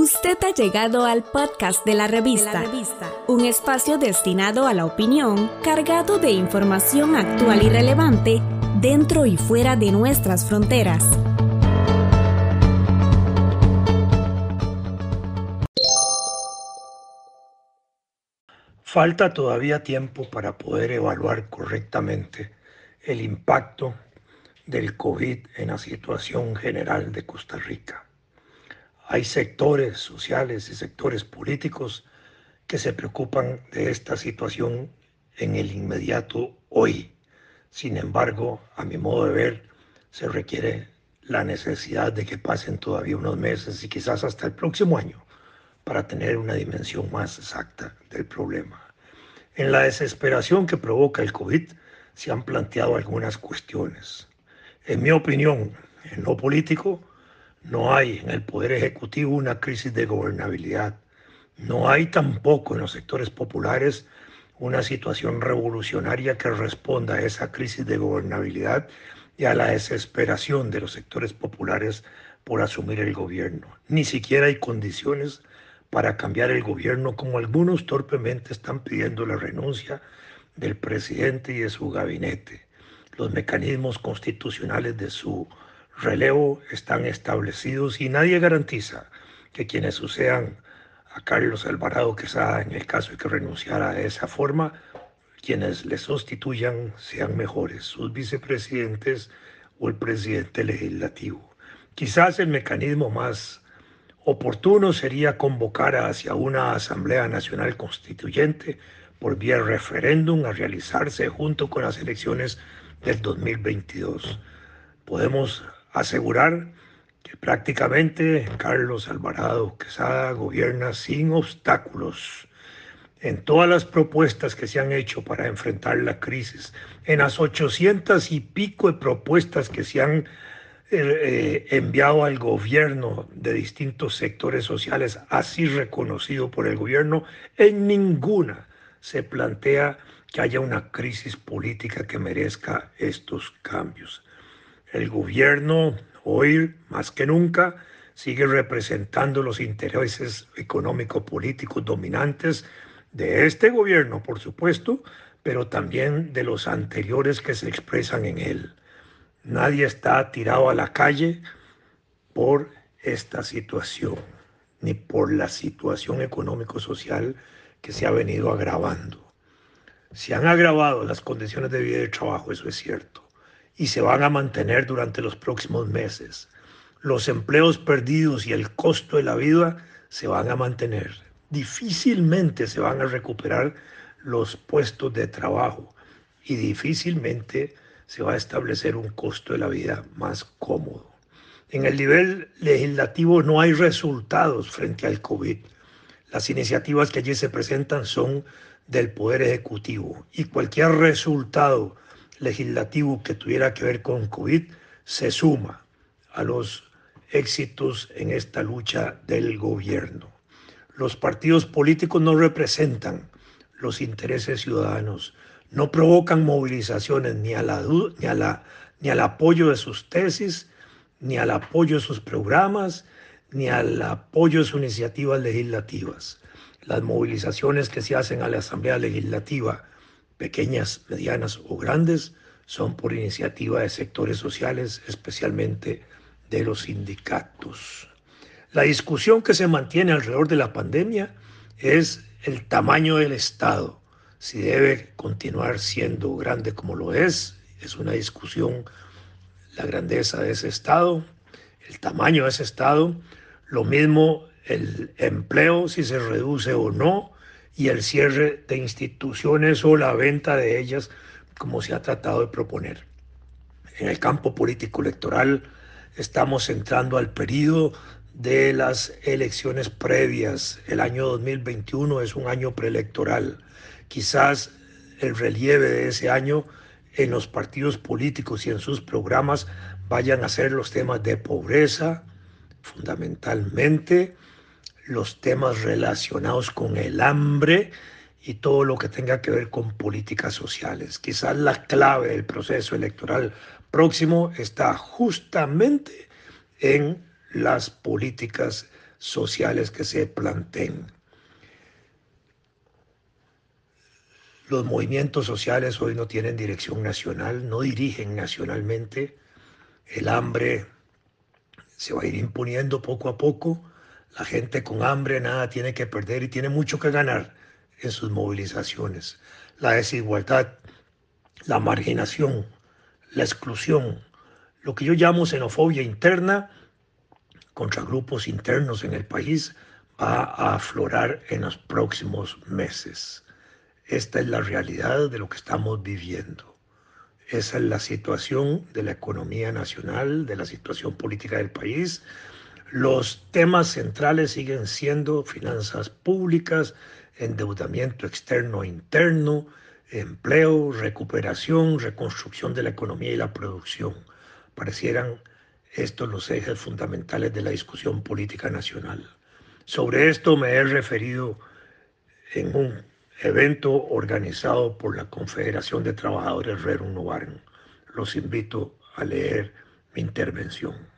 Usted ha llegado al podcast de la, revista, un espacio destinado a la opinión, cargado de información actual y relevante dentro y fuera de nuestras fronteras. Falta todavía tiempo para poder evaluar correctamente el impacto del COVID en la situación general de Costa Rica. Hay sectores sociales y sectores políticos que se preocupan de esta situación en el inmediato hoy. Sin embargo, a mi modo de ver, se requiere la necesidad de que pasen todavía unos meses y quizás hasta el próximo año para tener una dimensión más exacta del problema. En la desesperación que provoca el COVID se han planteado algunas cuestiones. En mi opinión, en lo político, no hay en el Poder Ejecutivo una crisis de gobernabilidad. No hay tampoco en los sectores populares una situación revolucionaria que responda a esa crisis de gobernabilidad y a la desesperación de los sectores populares por asumir el gobierno. Ni siquiera hay condiciones para cambiar el gobierno como algunos torpemente están pidiendo la renuncia del presidente y de su gabinete. Los mecanismos constitucionales de su relevo están establecidos y nadie garantiza que quienes sucedan a Carlos Alvarado Quesada en el caso de que renunciara de esa forma, quienes le sustituyan sean mejores, sus vicepresidentes o el presidente legislativo. Quizás el mecanismo más oportuno sería convocar hacia una Asamblea Nacional Constituyente por vía referéndum a realizarse junto con las elecciones del 2022. Podemos asegurar que prácticamente Carlos Alvarado Quesada gobierna sin obstáculos en todas las propuestas que se han hecho para enfrentar la crisis, en las 800 y pico de propuestas que se han eh, enviado al gobierno de distintos sectores sociales, así reconocido por el gobierno, en ninguna se plantea que haya una crisis política que merezca estos cambios. El gobierno hoy, más que nunca, sigue representando los intereses económico-políticos dominantes de este gobierno, por supuesto, pero también de los anteriores que se expresan en él. Nadie está tirado a la calle por esta situación, ni por la situación económico-social que se ha venido agravando. Se han agravado las condiciones de vida y de trabajo, eso es cierto y se van a mantener durante los próximos meses. Los empleos perdidos y el costo de la vida se van a mantener. Difícilmente se van a recuperar los puestos de trabajo y difícilmente se va a establecer un costo de la vida más cómodo. En el nivel legislativo no hay resultados frente al COVID. Las iniciativas que allí se presentan son del Poder Ejecutivo y cualquier resultado legislativo que tuviera que ver con COVID se suma a los éxitos en esta lucha del gobierno. Los partidos políticos no representan los intereses ciudadanos, no provocan movilizaciones ni, ni al apoyo de sus tesis, ni al apoyo de sus programas, ni al apoyo de sus iniciativas legislativas. Las movilizaciones que se hacen a la Asamblea Legislativa pequeñas, medianas o grandes, son por iniciativa de sectores sociales, especialmente de los sindicatos. La discusión que se mantiene alrededor de la pandemia es el tamaño del Estado, si debe continuar siendo grande como lo es, es una discusión la grandeza de ese Estado, el tamaño de ese Estado, lo mismo el empleo, si se reduce o no, y el cierre de instituciones o la venta de ellas, como se ha tratado de proponer. En el campo político electoral estamos entrando al periodo de las elecciones previas. El año 2021 es un año preelectoral. Quizás el relieve de ese año en los partidos políticos y en sus programas vayan a ser los temas de pobreza, fundamentalmente, los temas relacionados con el hambre y todo lo que tenga que ver con políticas sociales. Quizás la clave del proceso electoral próximo está justamente en las políticas sociales que se planteen. Los movimientos sociales hoy no tienen dirección nacional, no dirigen nacionalmente. El hambre se va a ir imponiendo poco a poco. La gente con hambre nada tiene que perder y tiene mucho que ganar en sus movilizaciones. La desigualdad, la marginación, la exclusión, lo que yo llamo xenofobia interna contra grupos internos en el país va a aflorar en los próximos meses. Esta es la realidad de lo que estamos viviendo. Esa es la situación de la economía nacional, de la situación política del país. Los temas centrales siguen siendo finanzas públicas, endeudamiento externo e interno, empleo, recuperación, reconstrucción de la economía y la producción. Parecieran estos los ejes fundamentales de la discusión política nacional. Sobre esto me he referido en un evento organizado por la Confederación de Trabajadores Rerum Novarum. Los invito a leer mi intervención.